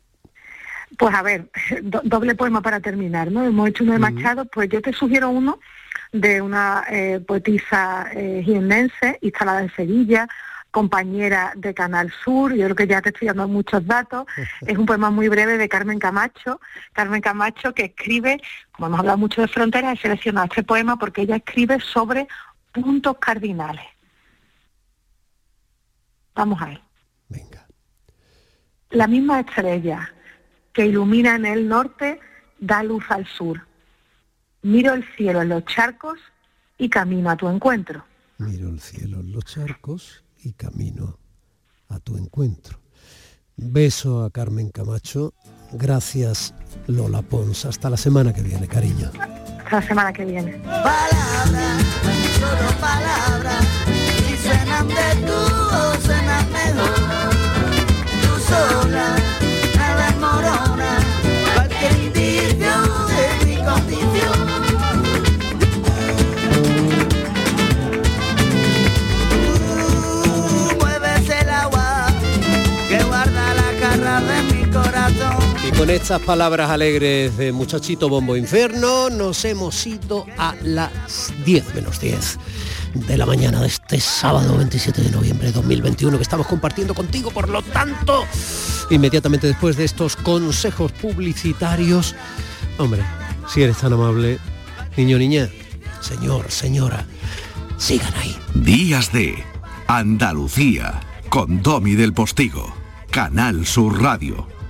Pues a ver, doble poema para terminar, ¿no? Hemos hecho uno de Machado, pues yo te sugiero uno de una eh, poetisa eh, instalada en Sevilla, compañera de Canal Sur, yo creo que ya te estoy dando muchos datos, es un poema muy breve de Carmen Camacho, Carmen Camacho que escribe, como hemos hablado mucho de fronteras, he seleccionado este poema porque ella escribe sobre puntos cardinales. Vamos a ver. Venga. La misma estrella que ilumina en el norte da luz al sur Miro el cielo en los charcos y camino a tu encuentro. Miro el cielo en los charcos y camino a tu encuentro. Beso a Carmen Camacho. Gracias Lola Pons. Hasta la semana que viene, cariño. Hasta la semana que viene. Solo palabras, y suenan de tu voz, mejor. Tú sola, con estas palabras alegres de muchachito bombo inferno nos hemos ido a las 10 menos 10 de la mañana de este sábado 27 de noviembre de 2021 que estamos compartiendo contigo. Por lo tanto, inmediatamente después de estos consejos publicitarios, hombre, si eres tan amable, niño, niña, señor, señora, sigan ahí. Días de Andalucía con Domi del Postigo, Canal Sur Radio.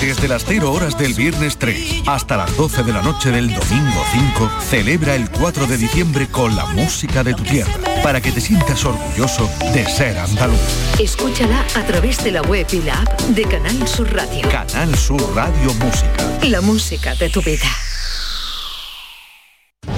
Desde las 0 horas del viernes 3 hasta las 12 de la noche del domingo 5, celebra el 4 de diciembre con la música de tu tierra, para que te sientas orgulloso de ser andaluz. Escúchala a través de la web y la app de Canal Sur Radio. Canal Sur Radio Música. La música de tu vida.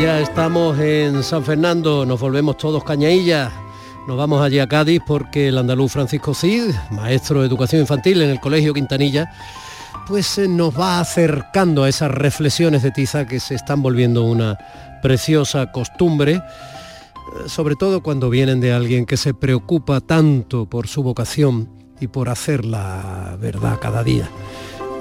Ya estamos en San Fernando, nos volvemos todos cañaillas. Nos vamos allí a Cádiz porque el andaluz Francisco Cid, maestro de educación infantil en el Colegio Quintanilla, pues eh, nos va acercando a esas reflexiones de tiza que se están volviendo una preciosa costumbre, eh, sobre todo cuando vienen de alguien que se preocupa tanto por su vocación y por hacer la verdad cada día.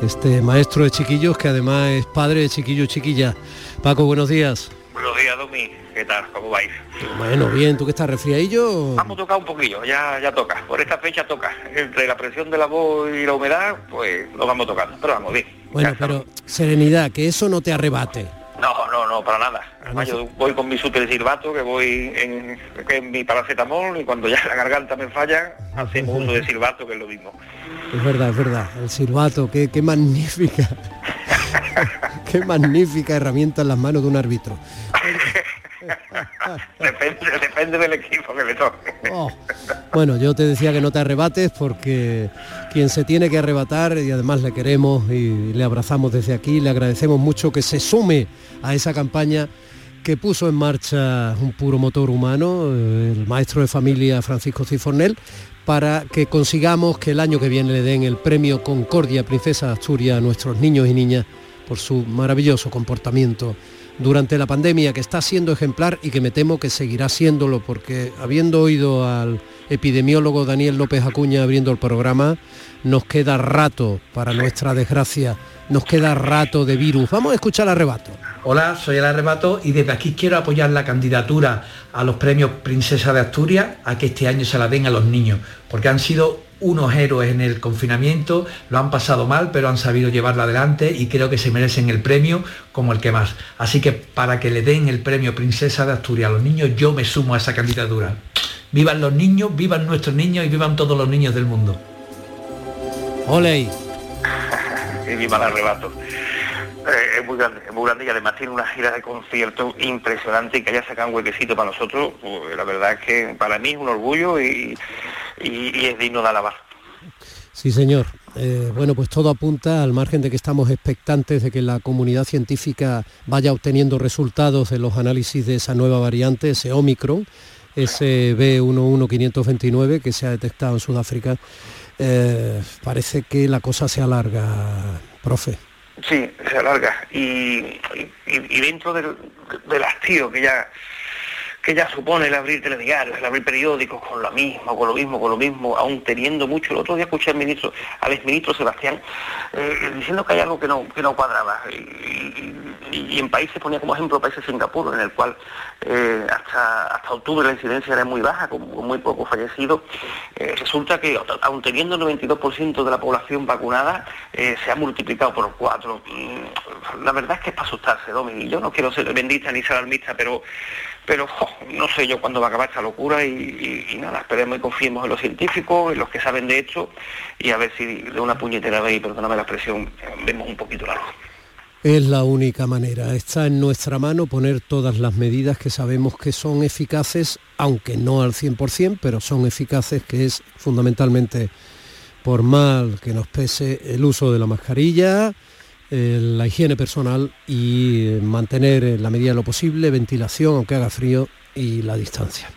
Este maestro de chiquillos que además es padre de chiquillos y chiquillas. Paco, buenos días. Buenos días, Domi. ¿Qué tal? ¿Cómo vais? Bueno, bien, ¿tú que estás resfriadillo? Vamos a tocar un poquillo, ya, ya toca. Por esta fecha toca. Entre la presión de la voz y la humedad, pues lo vamos tocando. Pero vamos, bien. Bueno, pero serenidad, que eso no te arrebate. No, no, no, para nada. Además, yo voy con mi super silbato, que voy en, es mi paracetamol, y cuando ya la garganta me falla, hacemos uso de silbato, que es lo mismo. Es verdad, es verdad. El silbato, qué, qué magnífica. qué magnífica herramienta en las manos de un árbitro. depende, depende del equipo que me toque. Oh. Bueno, yo te decía que no te arrebates porque quien se tiene que arrebatar y además le queremos y le abrazamos desde aquí, le agradecemos mucho que se sume a esa campaña que puso en marcha un puro motor humano, eh, el maestro de familia Francisco Cifornel, para que consigamos que el año que viene le den el premio Concordia Princesa Asturias a nuestros niños y niñas por su maravilloso comportamiento durante la pandemia, que está siendo ejemplar y que me temo que seguirá siéndolo, porque habiendo oído al epidemiólogo Daniel López Acuña abriendo el programa. Nos queda rato, para nuestra desgracia, nos queda rato de virus. Vamos a escuchar arrebato. Hola, soy el arrebato y desde aquí quiero apoyar la candidatura a los premios Princesa de Asturias a que este año se la den a los niños, porque han sido unos héroes en el confinamiento, lo han pasado mal, pero han sabido llevarla adelante y creo que se merecen el premio como el que más. Así que para que le den el premio Princesa de Asturias a los niños, yo me sumo a esa candidatura. Vivan los niños, vivan nuestros niños y vivan todos los niños del mundo. Ole. y viva el arrebato. Eh, es muy grande, es muy grande y además tiene una gira de conciertos impresionante y que haya sacado un huequecito para nosotros, pues, la verdad es que para mí es un orgullo y, y- y es digno de alabar. Sí, señor. Eh, bueno, pues todo apunta al margen de que estamos expectantes de que la comunidad científica vaya obteniendo resultados de los análisis de esa nueva variante, ese Omicron, ese B11529 que se ha detectado en Sudáfrica. Eh, parece que la cosa se alarga, profe. Sí, se alarga. Y, y- y dentro del, del hastío que ya que ya supone el abrir telediarios, el abrir periódicos con lo mismo, con lo mismo, con lo mismo, aún teniendo mucho. El otro día escuché al ministro, al exministro Sebastián, eh, diciendo que hay algo que no, que no cuadraba. Y, en países, ponía como ejemplo países Singapur, en el cual eh, hasta, hasta octubre la incidencia era muy baja, con, muy pocos fallecidos. Eh, resulta que, aun teniendo el 92% de la población vacunada, se ha multiplicado por cuatro. Mm, La verdad es que es para asustarse, Domi. Yo no quiero ser bendita ni ser alarmista, pero pero jo, no sé yo cuándo va a acabar esta locura y, nada, esperemos y confiemos en los científicos, en los que saben de esto y a ver si de una puñetera vez, y perdóname la expresión, eh, vemos un poquito la luz. Es la única manera. Está en nuestra mano poner todas las medidas que sabemos que son eficaces, aunque no al 100%, pero son eficaces, que es fundamentalmente, por mal que nos pese, el uso de la mascarilla, eh, la higiene personal y eh, mantener en la medida de lo posible ventilación, aunque haga frío, y la distancia.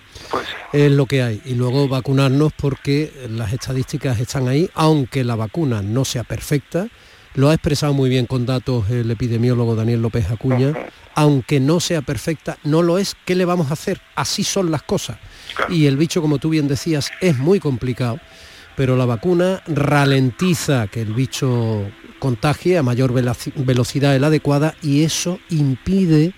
Es lo que hay. Y luego vacunarnos porque las estadísticas están ahí, aunque la vacuna no sea perfecta. Lo ha expresado muy bien con datos el epidemiólogo Daniel López Acuña. Aunque no sea perfecta, no lo es. ¿Qué le vamos a hacer? Así son las cosas. Y el bicho, como tú bien decías, es muy complicado. Pero la vacuna ralentiza que el bicho contagie a mayor velocidad de la adecuada y eso impide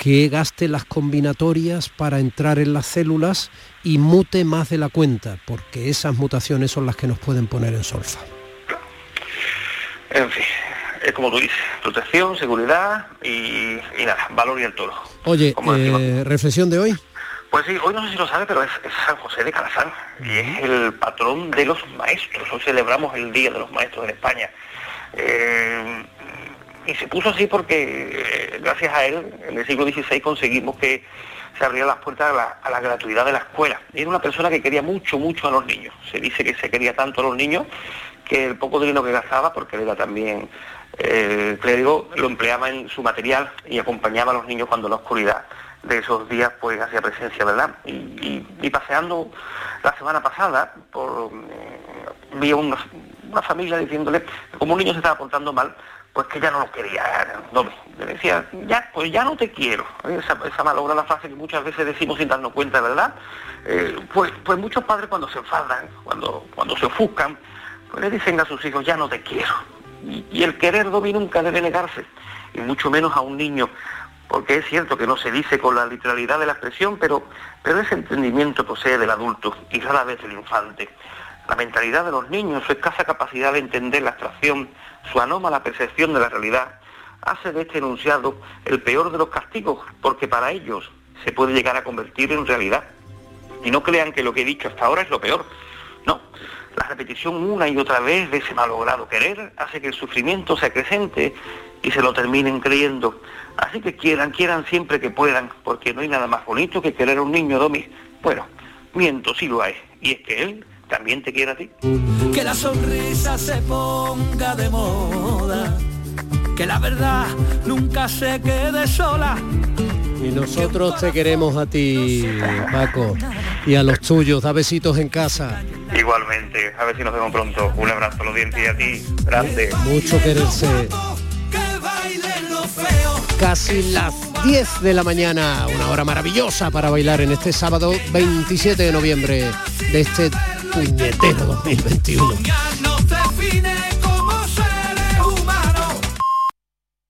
que gaste las combinatorias para entrar en las células y mute más de la cuenta, porque esas mutaciones son las que nos pueden poner en solfa. En fin, es como tú dices, protección, seguridad y, y nada, valor y el toro. Oye, eh, reflexión de hoy. Pues sí, hoy no sé si lo sabe, pero es, es San José de Calazán y es el patrón de los maestros. Hoy celebramos el Día de los Maestros en España. Eh, y se puso así porque eh, gracias a él en el siglo XVI conseguimos que se abrieran las puertas a la, gratuidad de la escuela. Era una persona que quería mucho, mucho a los niños. Se dice que se quería tanto a los niños que el poco dinero que gastaba, porque era también eh, clérigo, lo empleaba en su material y acompañaba a los niños cuando la oscuridad de esos días pues hacía presencia, ¿verdad? Y, paseando la semana pasada por eh, vi a una, una familia diciéndole como un niño se estaba portando mal, pues que ya no lo quería, no, le decía, ya, pues ya no te quiero. Esa, esa malograda frase que muchas veces decimos sin darnos cuenta, ¿verdad? Eh, pues, pues muchos padres cuando se enfadan, cuando, cuando se ofuscan, pues le dicen a sus hijos, ya no te quiero. Y, el querer Domi nunca debe negarse, y mucho menos a un niño, porque es cierto que no se dice con la literalidad de la expresión, pero, pero ese entendimiento posee del adulto y rara vez del infante. La mentalidad de los niños, su escasa capacidad de entender la abstracción, su anómala percepción de la realidad, hace de este enunciado el peor de los castigos, porque para ellos se puede llegar a convertir en realidad. Y no crean que lo que he dicho hasta ahora es lo peor. No, la repetición una y otra vez de ese malogrado querer hace que el sufrimiento se acrecente y se lo terminen creyendo. Así que quieran, quieran siempre que puedan, porque no hay nada más bonito que querer a un niño, Domi. Bueno, miento, sí lo hay. Y es que él también te quiere a ti. Que la sonrisa se ponga de moda. Que la verdad nunca se quede sola. Y nosotros te queremos a ti, Paco, y a los tuyos. Da besitos en casa. Igualmente, a ver si nos vemos pronto. Un abrazo a los dientes y a ti, grande. Mucho quererse. Que bailen los feos. Casi las 10 de la mañana, una hora maravillosa para bailar en este sábado 27 de noviembre de este puñetero 2021.